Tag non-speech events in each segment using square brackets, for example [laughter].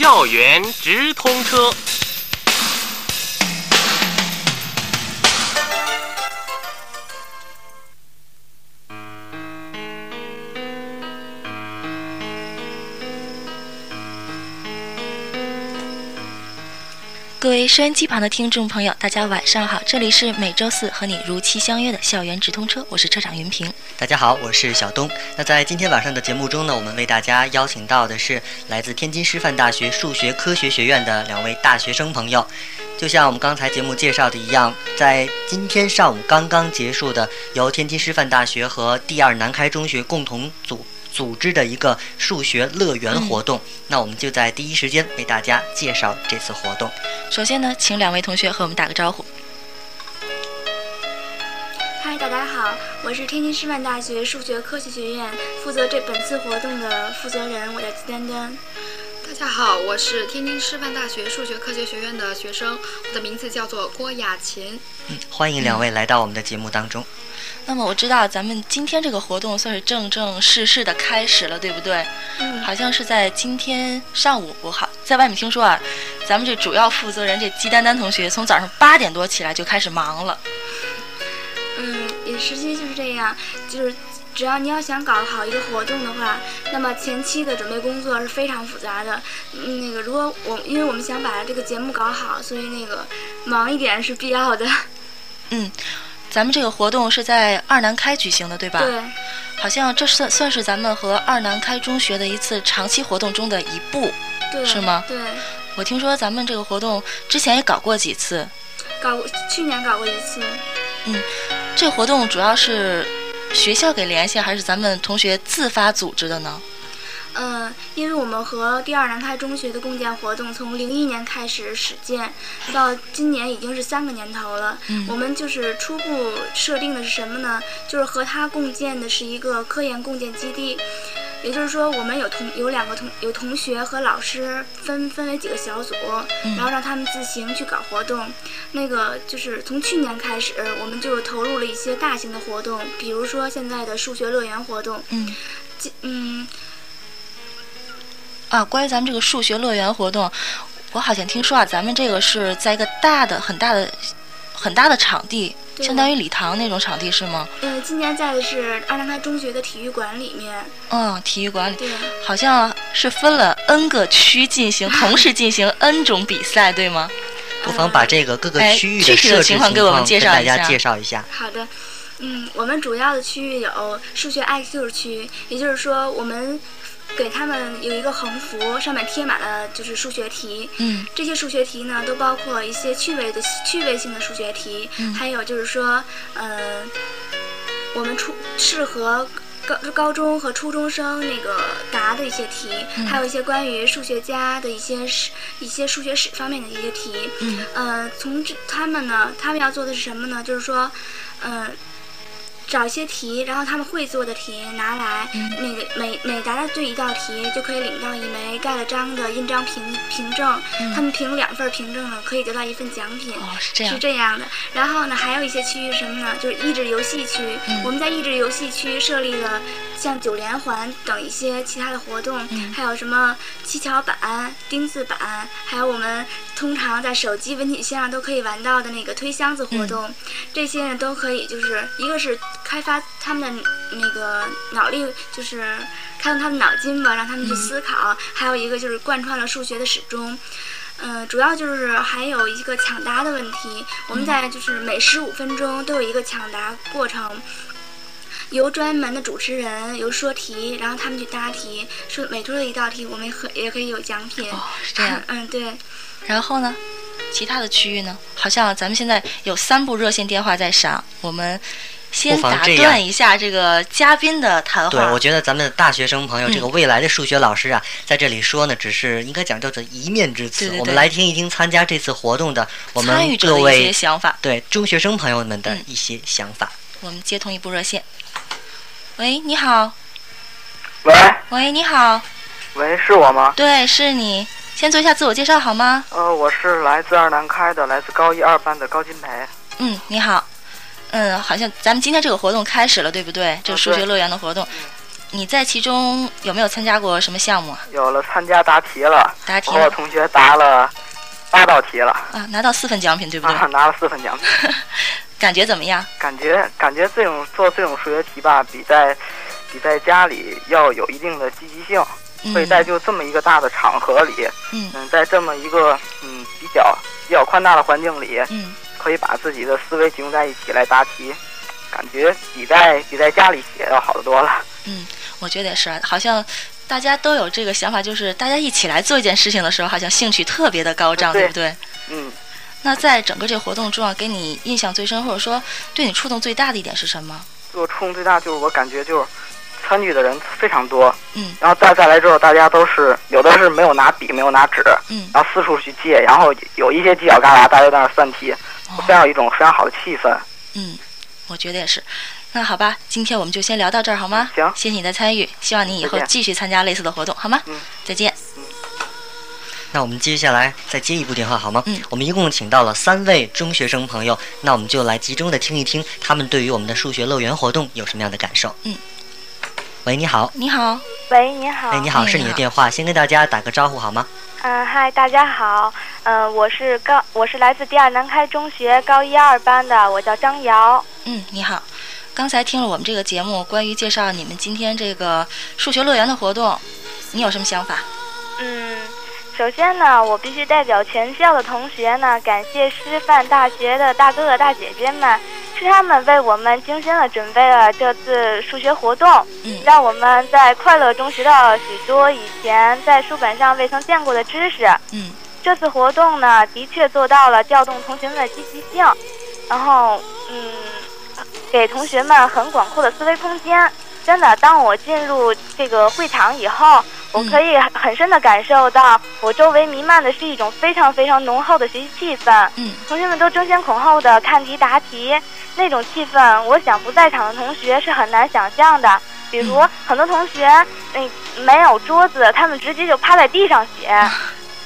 校园直通车。各位收音机旁的听众朋友，大家晚上好！这里是每周四和你如期相约的校园直通车，我是车长云平。大家好，我是小东。那在今天晚上的节目中呢，我们为大家邀请到的是来自天津师范大学数学科学学院的两位大学生朋友。就像我们刚才节目介绍的一样，在今天上午刚刚结束的由天津师范大学和第二南开中学共同组。组织的一个数学乐园活动，那我们就在第一时间为大家介绍这次活动。首先呢，请两位同学和我们打个招呼。嗨，大家好，我是天津师范大学数学科学学院负责这本次活动的负责人，我叫季丹丹。大家好，我是天津师范大学数学科学学院的学生，我的名字叫做郭雅琴。嗯，欢迎两位来到我们的节目当中。那么我知道咱们今天这个活动算是正正式式的开始了，对不对？嗯，好像是在今天上午，我好在外面听说啊，咱们这主要负责人这季丹丹同学从早上八点多起来就开始忙了。嗯，也实际就是这样，就是只要你要想搞好一个活动的话，那么前期的准备工作是非常复杂的。嗯，那个如果我因为我们想把这个节目搞好，所以那个忙一点是必要的。嗯。咱们这个活动是在二南开举行的，对吧？对。好像这算算是咱们和二南开中学的一次长期活动中的一步，是吗？对。我听说咱们这个活动之前也搞过几次。搞，去年搞过一次。嗯，这活动主要是学校给联系，还是咱们同学自发组织的呢？嗯，因为我们和第二南开中学的共建活动从零一年开始始建，到今年已经是三个年头了。嗯，我们就是初步设定的是什么呢？就是和他共建的是一个科研共建基地，也就是说，我们有同有两个同有同学和老师分分为几个小组，然后让他们自行去搞活动。那个就是从去年开始，我们就投入了一些大型的活动，比如说现在的数学乐园活动。嗯，嗯。啊，关于咱们这个数学乐园活动，我好像听说啊，咱们这个是在一个大的、很大的、很大的场地，相当于礼堂那种场地是吗？嗯，今年在的是二郎台中学的体育馆里面。嗯，体育馆里。对。好像是分了 N 个区进行，同时进行 N 种比赛，对吗？不妨把这个各个区域的设置情况给我们介绍一下。大家介绍一下。好的，嗯，我们主要的区域有数学 IQ 区，也就是说我们。给他们有一个横幅，上面贴满了就是数学题。嗯，这些数学题呢，都包括一些趣味的趣味性的数学题，还有就是说，嗯，我们初适合高高中和初中生那个答的一些题，还有一些关于数学家的一些史、一些数学史方面的一些题。嗯，呃，从这他们呢，他们要做的是什么呢？就是说，嗯。找一些题，然后他们会做的题拿来，那个每每答对一道题，就可以领到一枚盖了章的印章凭凭证。他们凭两份凭证呢，可以得到一份奖品。哦，是这样。是这样的。然后呢，还有一些区域什么呢？就是益智游戏区。我们在益智游戏区设立了像九连环等一些其他的活动，还有什么七巧板、钉子板，还有我们通常在手机文体线上都可以玩到的那个推箱子活动。这些呢，都可以，就是一个是。开发他们的那个脑力，就是开动他们脑筋吧，让他们去思考。还有一个就是贯穿了数学的始终。嗯，主要就是还有一个抢答的问题。我们在就是每十五分钟都有一个抢答过程，由专门的主持人由说题，然后他们去答题。说每出的一道题，我们也可也可以有奖品。哦，是这 [laughs] 样。嗯，对。然后呢，其他的区域呢？好像咱们现在有三部热线电话在响，我们。先打断一下这个嘉宾的谈话。对，我觉得咱们的大学生朋友，这个未来的数学老师啊，在这里说呢，只是应该讲叫做一面之词。我们来听一听参加这次活动的我们各位想法，对中学生朋友们的一些想法。我们接通一部热线。喂，你好。喂。喂，你好。喂，是我吗？对，是你。先做一下自我介绍好吗？呃，我是来自二南开的，来自高一二班的高金培。嗯，你好。嗯，好像咱们今天这个活动开始了，对不对？这个数学乐园的活动，你在其中有没有参加过什么项目啊？有了，参加答题了。答题。我同学答了八道题了。啊，拿到四份奖品，对不对？啊，拿了四份奖品。[laughs] 感觉怎么样？感觉感觉这种做这种数学题吧，比在比在家里要有一定的积极性。所以在就这么一个大的场合里，嗯，在这么一个嗯比较比较宽大的环境里，嗯，可以把自己的思维集中在一起来答题，感觉比在比在家里写要好得多了。嗯，我觉得也是，好像大家都有这个想法，就是大家一起来做一件事情的时候，好像兴趣特别的高涨，对不对？嗯。那在整个这个活动中啊，给你印象最深，或者说对你触动最大的一点是什么？对我触动最大就是我感觉就是。参与的人非常多，嗯，然后再再来之后，大家都是有的是没有拿笔，没有拿纸，嗯，然后四处去借，然后有一些犄角旮旯，大家在那算题，非常有一种非常好的气氛。嗯，我觉得也是。那好吧，今天我们就先聊到这儿，好吗？行，谢谢你的参与，希望你以后继续参加类似的活动，好吗？嗯，再见。嗯，那我们接下来再接一部电话，好吗？嗯，我们一共请到了三位中学生朋友，那我们就来集中的听一听他们对于我们的数学乐园活动有什么样的感受。嗯。喂，你好。你好。喂，你好。哎，你好，是你的电话，先跟大家打个招呼好吗？嗯，嗨，大家好。嗯，我是高，我是来自第二南开中学高一二班的，我叫张瑶。嗯，你好。刚才听了我们这个节目，关于介绍你们今天这个数学乐园的活动，你有什么想法？嗯，首先呢，我必须代表全校的同学呢，感谢师范大学的大哥哥大姐姐们。是他们为我们精心的准备了这次数学活动，嗯，让我们在快乐中学到了许多以前在书本上未曾见过的知识，嗯，这次活动呢，的确做到了调动同学们的积极性，然后，嗯，给同学们很广阔的思维空间。真的，当我进入这个会场以后，我可以很深的感受到，我周围弥漫的是一种非常非常浓厚的学习气氛，嗯，同学们都争先恐后的看题答题。那种气氛，我想不在场的同学是很难想象的。比如很多同学，嗯，没有桌子，他们直接就趴在地上写。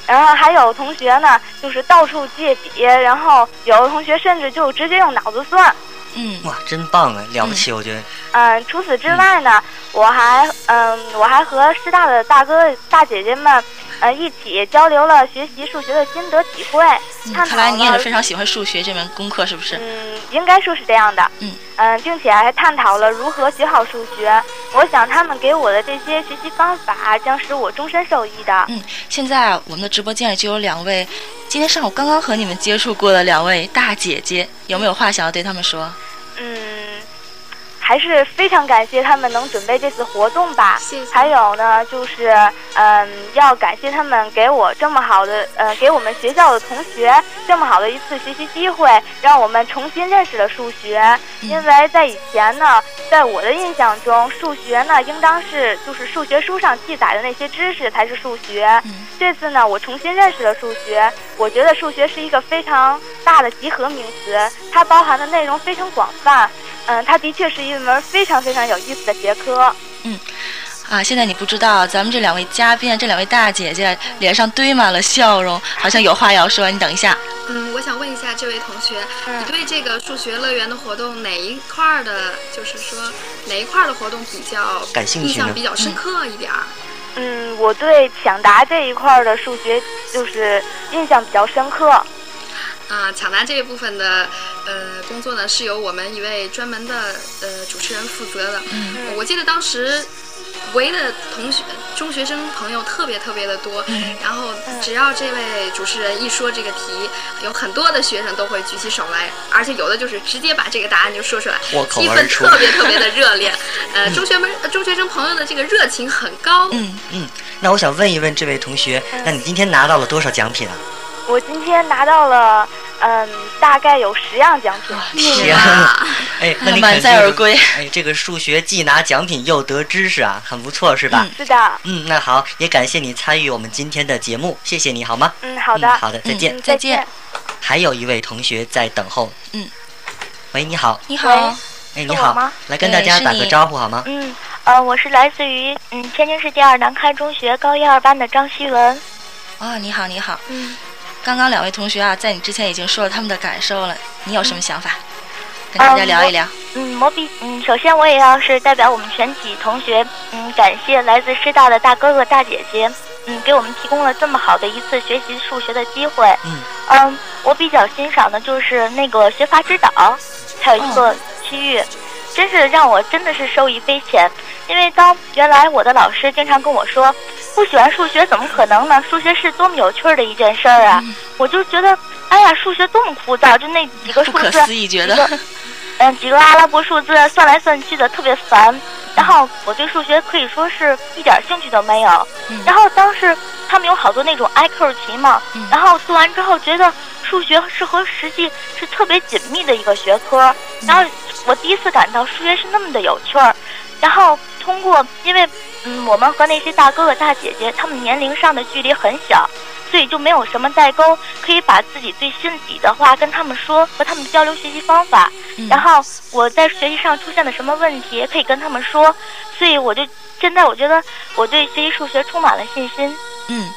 然后还有同学呢，就是到处借笔，然后有的同学甚至就直接用脑子算。嗯，哇，真棒啊，了不起，我觉得。嗯，除此之外呢，我还嗯，我还和师大的大哥大姐姐们。呃，一起交流了学习数学的心得体会。看来你也是非常喜欢数学这门功课，是不是？嗯，应该说是这样的。嗯嗯，并且还探讨了如何学好数学。我想他们给我的这些学习方法将使我终身受益的。嗯，现在我们的直播间里就有两位，今天上午刚刚和你们接触过的两位大姐姐，有没有话想要对他们说？嗯。还是非常感谢他们能准备这次活动吧。谢谢。还有呢，就是嗯，要感谢他们给我这么好的呃，给我们学校的同学这么好的一次学习机会，让我们重新认识了数学。因为在以前呢，在我的印象中，数学呢应当是就是数学书上记载的那些知识才是数学。这次呢，我重新认识了数学，我觉得数学是一个非常大的集合名词，它包含的内容非常广泛。嗯，它的确是一门非常非常有意思的学科。嗯，啊，现在你不知道，咱们这两位嘉宾，这两位大姐姐脸上堆满了笑容，好像有话要说。你等一下。嗯，我想问一下这位同学，你对这个数学乐园的活动哪一块儿的，就是说哪一块儿的活动比较感兴趣，印象比较深刻一点儿？嗯，我对抢答这一块的数学就是印象比较深刻。啊，抢答这一部分的呃工作呢，是由我们一位专门的呃主持人负责的。嗯，我记得当时围的同学中学生朋友特别特别的多，嗯、然后只要这位主持人一说这个题，有很多的学生都会举起手来，而且有的就是直接把这个答案就说出来，气氛特别特别的热烈。呃，中学们中学生朋友的这个热情很高。嗯嗯，那我想问一问这位同学，那你今天拿到了多少奖品啊？我今天拿到了，嗯，大概有十样奖品。天，哎，那 [laughs] 你满载而归。哎，这个数学既拿奖品又得知识啊，很不错，是吧？是的。嗯，那好，也感谢你参与我们今天的节目，谢谢你好吗？嗯，好的，好的，再见，再见。还有一位同学在等候。嗯，喂，你好。你好。哎，你好。来跟大家打个招呼好吗？嗯，呃，我是来自于嗯天津市第二南开中学高一二班的张希文。哦，你好，你好。嗯。刚刚两位同学啊，在你之前已经说了他们的感受了，你有什么想法？跟大家聊一聊。嗯，我比嗯，首先我也要是代表我们全体同学，嗯，感谢来自师大的大哥哥大姐姐，嗯，给我们提供了这么好的一次学习数学的机会。嗯，嗯，我比较欣赏的就是那个学法指导，还有一个区域，真是让我真的是受益匪浅。因为当原来我的老师经常跟我说，不喜欢数学怎么可能呢？数学是多么有趣的一件事儿啊！我就觉得，哎呀，数学多么枯燥，就那几个数字，不可思议，觉得，[laughs] 嗯，几个阿拉伯数字算来算去的特别烦。然后我对数学可以说是一点兴趣都没有。然后当时他们有好多那种 IQ 题嘛，然后做完之后觉得数学是和实际是特别紧密的一个学科。然后我第一次感到数学是那么的有趣儿。然后通过，因为嗯，我们和那些大哥哥大姐姐他们年龄上的距离很小，所以就没有什么代沟，可以把自己最心底的话跟他们说，和他们交流学习方法。然后我在学习上出现了什么问题，可以跟他们说，所以我就现在我觉得我对学习数学充满了信心。嗯，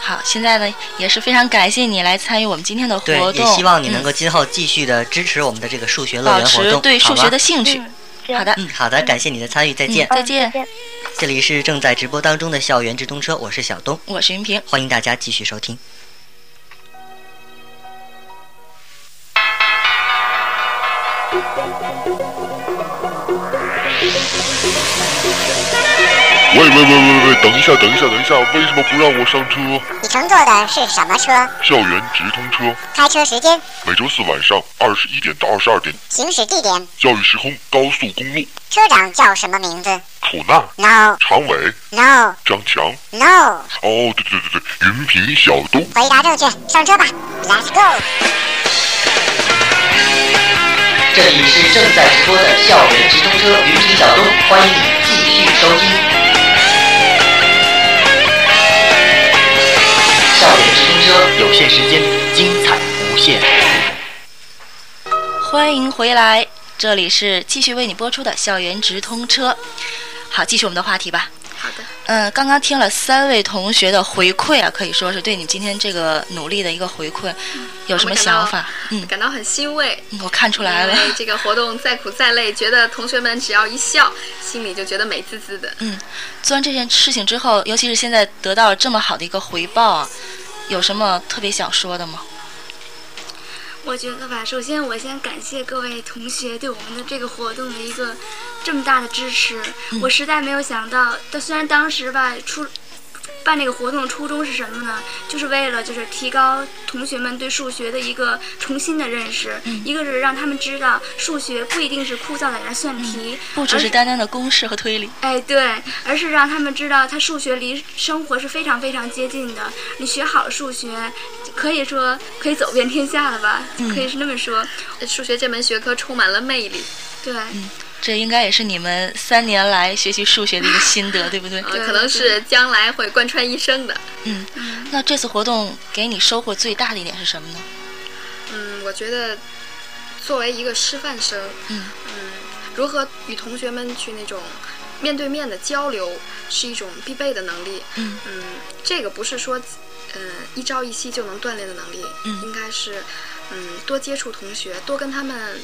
好，现在呢也是非常感谢你来参与我们今天的活动，也希望你能够今后继续的支持我们的这个数学乐园活动，保持对数学的兴趣。好的，嗯，好的，感谢你的参与，再见，再见。这里是正在直播当中的校园直通车，我是小东，我是云平，欢迎大家继续收听。喂喂喂喂喂，等一下等一下等一下，为什么不让我上车？你乘坐的是什么车？校园直通车。开车时间？每周四晚上二十一点到二十二点。行驶地点？教育时空高速公路。车长叫什么名字？楚娜。No。常伟。No。张强。No。哦，对对对对，云平小东。回答正确，上车吧，Let's go。这里是正在直播的校园直通车，云平小东，欢迎你继续收听。车，有限时间，精彩无限。欢迎回来，这里是继续为你播出的校园直通车。好，继续我们的话题吧。好的。嗯，刚刚听了三位同学的回馈啊，可以说是对你今天这个努力的一个回馈，有什么想法？[laughs] 嗯，感到很欣慰。我看出来了。因为这个活动再苦再累，觉得同学们只要一笑，心里就觉得美滋滋的。嗯，做完这件事情之后，尤其是现在得到了这么好的一个回报啊，有什么特别想说的吗？我觉得吧，首先我先感谢各位同学对我们的这个活动的一个这么大的支持。嗯、我实在没有想到，但虽然当时吧出办这个活动的初衷是什么呢？就是为了就是提高同学们对数学的一个重新的认识。嗯、一个是让他们知道数学不一定是枯燥在那算题，嗯、不只是单单的公式和推理。哎，对，而是让他们知道，它数学离生活是非常非常接近的。你学好了数学。可以说可以走遍天下了吧？嗯、可以是那么说，数学这门学科充满了魅力。对，嗯，这应该也是你们三年来学习数学的一个心得，[laughs] 对不对？呃，可能是将来会贯穿一生的。嗯，那这次活动给你收获最大的一点是什么呢？嗯，我觉得作为一个师范生，嗯嗯，如何与同学们去那种面对面的交流，是一种必备的能力。嗯嗯，这个不是说。嗯，一朝一夕就能锻炼的能力，嗯，应该是，嗯，多接触同学，多跟他们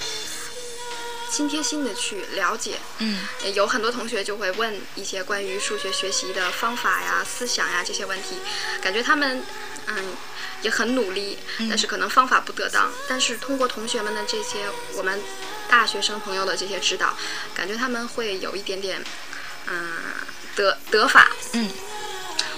心贴心的去了解，嗯，有很多同学就会问一些关于数学学习的方法呀、思想呀这些问题，感觉他们，嗯，也很努力，但是可能方法不得当，但是通过同学们的这些我们大学生朋友的这些指导，感觉他们会有一点点，嗯，得得法，嗯，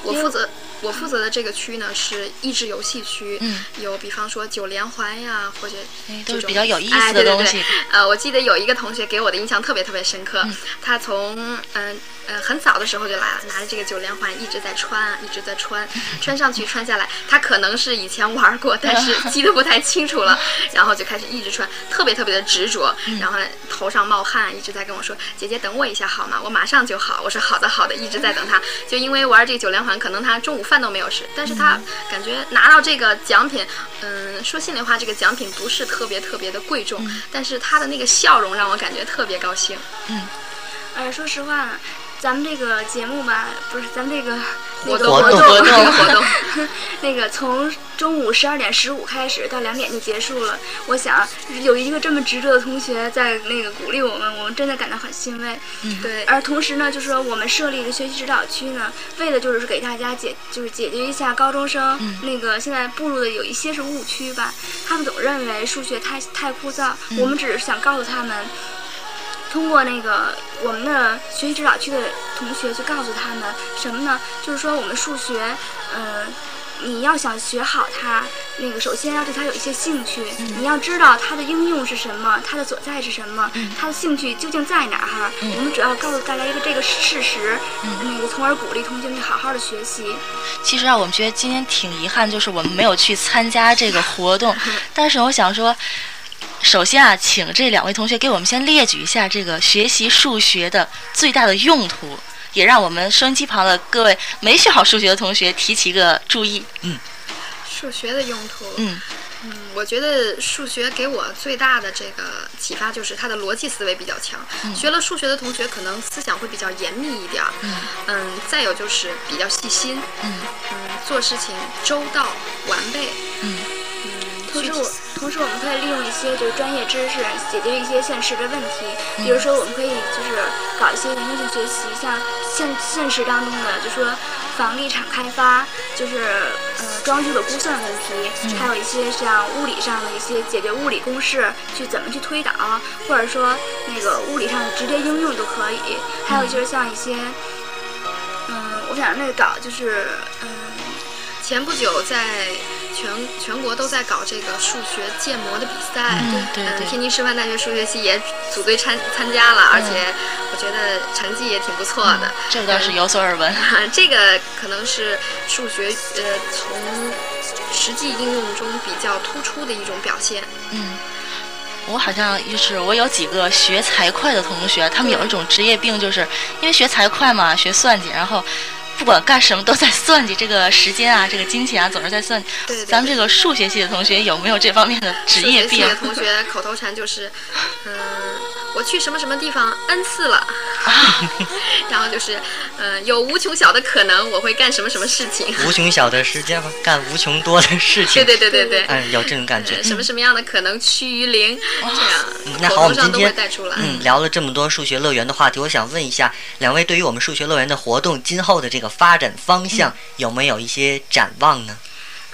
我负责。我负责的这个区呢是益智游戏区，嗯，有比方说九连环呀，或者都是比较有意思的东西。哎、对对对呃，我记得有一个同学给我的印象特别特别深刻，嗯、他从嗯呃很早的时候就来了，拿着这个九连环一直在穿，一直在穿，[laughs] 穿上去穿下来。他可能是以前玩过，但是 [laughs] 记得不太清楚了，然后就开始一直穿，特别特别的执着，嗯、然后头上冒汗，一直在跟我说：“姐姐等我一下好吗？我马上就好。”我说：“好的好的。”一直在等他，就因为玩这个九连环，可能他中午饭都没有吃，但是他感觉拿到这个奖品，嗯，说心里话，这个奖品不是特别特别的贵重，嗯、但是他的那个笑容让我感觉特别高兴。嗯，哎，说实话，咱们这个节目吧，不是咱们这个活动活动活动，[laughs] 那个从中午十二点十五开始到两点就结束了。我想有一个这么执着的同学在那个鼓励我们，我们真的感到很欣慰。嗯，对。而同时呢，就是说我们设立的学习指导区呢，为的就是给大家解，就是解决一下高中生那个现在步入的有一些是误区吧。他们总认为数学太太枯燥，我们只是想告诉他们。通过那个我们的学习指导区的同学去告诉他们什么呢？就是说我们数学，嗯，你要想学好它，那个首先要对它有一些兴趣，你要知道它的应用是什么，它的所在是什么，它的兴趣究竟在哪儿？我们主要告诉大家一个这个事实，那个从而鼓励同学们好好的学习。其实啊，我们觉得今天挺遗憾，就是我们没有去参加这个活动，[laughs] 但是我想说。首先啊，请这两位同学给我们先列举一下这个学习数学的最大的用途，也让我们收音机旁的各位没学好数学的同学提起一个注意。嗯，数学的用途。嗯嗯，我觉得数学给我最大的这个启发就是它的逻辑思维比较强。学了数学的同学可能思想会比较严密一点。嗯嗯，再有就是比较细心。嗯嗯，做事情周到完备。嗯嗯，同时我。同时，我们可以利用一些就是专业知识解决一些现实的问题。比如说，我们可以就是搞一些研究性学习，像现现实当中的，就说房地产开发，就是呃装修的估算问题，还有一些像物理上的一些解决物理公式，去怎么去推导，或者说那个物理上的直接应用都可以。还有就是像一些，嗯，我想那个搞就是嗯，前不久在。全全国都在搞这个数学建模的比赛，嗯，对对。天津师范大学数学系也组队参参加了，而且我觉得成绩也挺不错的。这个倒是有所耳闻。[laughs] 这个可能是数学呃从实际应用中比较突出的一种表现。嗯，我好像就是我有几个学财会的同学，他们有一种职业病，就是因为学财会嘛，学算计，然后。不管干什么都在算计这个时间啊，[laughs] 这个金钱啊，总是在算。对。咱们这个数学系的同学有没有这方面的职业病？数学系的同学口头禅就是，嗯。我去什么什么地方 n 次了，[laughs] 然后就是，嗯，有无穷小的可能我会干什么什么事情。无穷小的时间干无穷多的事情。对对对对对。嗯，有这种感觉。什么什么样的可能趋于零？这样。那好，我们今天嗯聊了这么多数学乐园的话题，我想问一下两位，对于我们数学乐园的活动今后的这个发展方向有没有一些展望呢？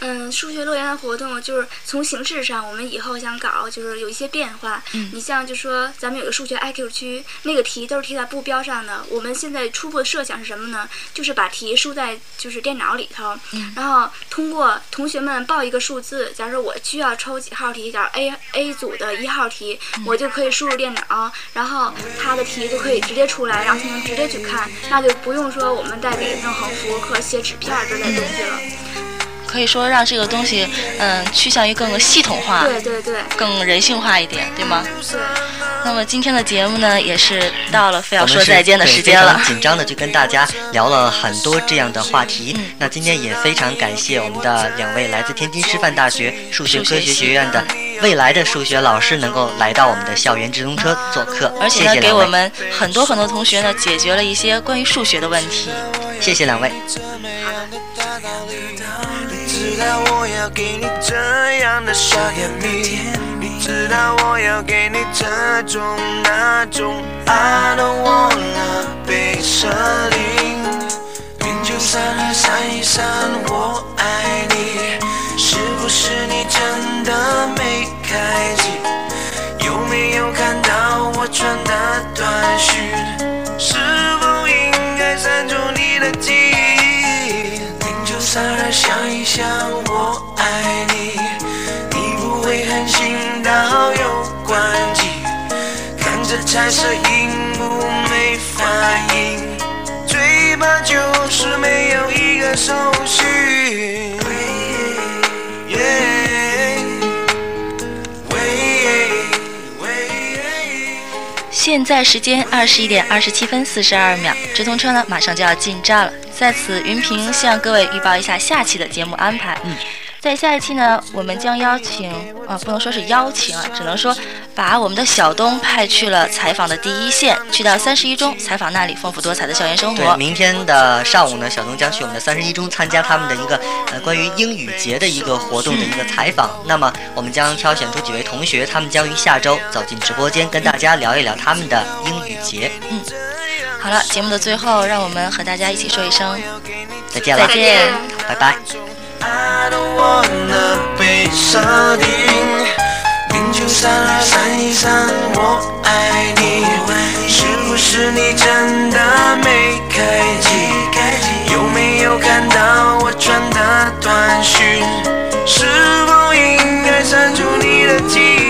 嗯，数学乐园的活动就是从形式上，我们以后想搞就是有一些变化。嗯，你像就说咱们有个数学 IQ 区，那个题都是贴在布标上的。我们现在初步的设想是什么呢？就是把题输在就是电脑里头，然后通过同学们报一个数字，假如说我需要抽几号题，假如 A A 组的一号题，我就可以输入电脑，然后它的题就可以直接出来，让同学们直接去看，那就不用说我们再给弄横幅和写纸片之类的东西了。可以说让这个东西，嗯，趋向于更系统化，对对对，更人性化一点，对吗？对。那么今天的节目呢，也是到了非要说再见的时间了。紧张的就跟大家聊了很多这样的话题。那今天也非常感谢我们的两位来自天津师范大学数学科学学院的未来的数学老师，能够来到我们的校园直通车做客，而且呢，给我们很多很多同学呢解决了一些关于数学的问题。谢谢两位。知道我要给你这样的小甜蜜，你知道我要给你这种那种，I don't wanna 被舍离。云就散了，散一散，我爱你。是你真的没开机？有没有看到我传的短讯？是否应该删除你的记忆？零九三二，想一想，我爱你。你不会狠心到又关机，看着彩色荧幕没反应，最怕就是没有一个手续。现在时间二十一点二十七分四十二秒，直通车呢马上就要进站了。在此，云平向各位预报一下下期的节目安排。嗯，在下一期呢，我们将邀请啊，不能说是邀请啊，只能说把我们的小东派去了采访的第一线，去到三十一中采访那里丰富多彩的校园生活。对，明天的上午呢，小东将去我们的三十一中参加他们的一个呃关于英语节的一个活动的一个采访。那么我们将挑选出几位同学，他们将于下周走进直播间，跟大家聊一聊他们的英语节。嗯，好了，节目的最后，让我们和大家一起说一声再见了，再见，拜拜。don't wanna 被设定。零九三二三一三，我爱你。是不是你真的没开机？有没有看到我传的短讯？是否应该删除你的记忆？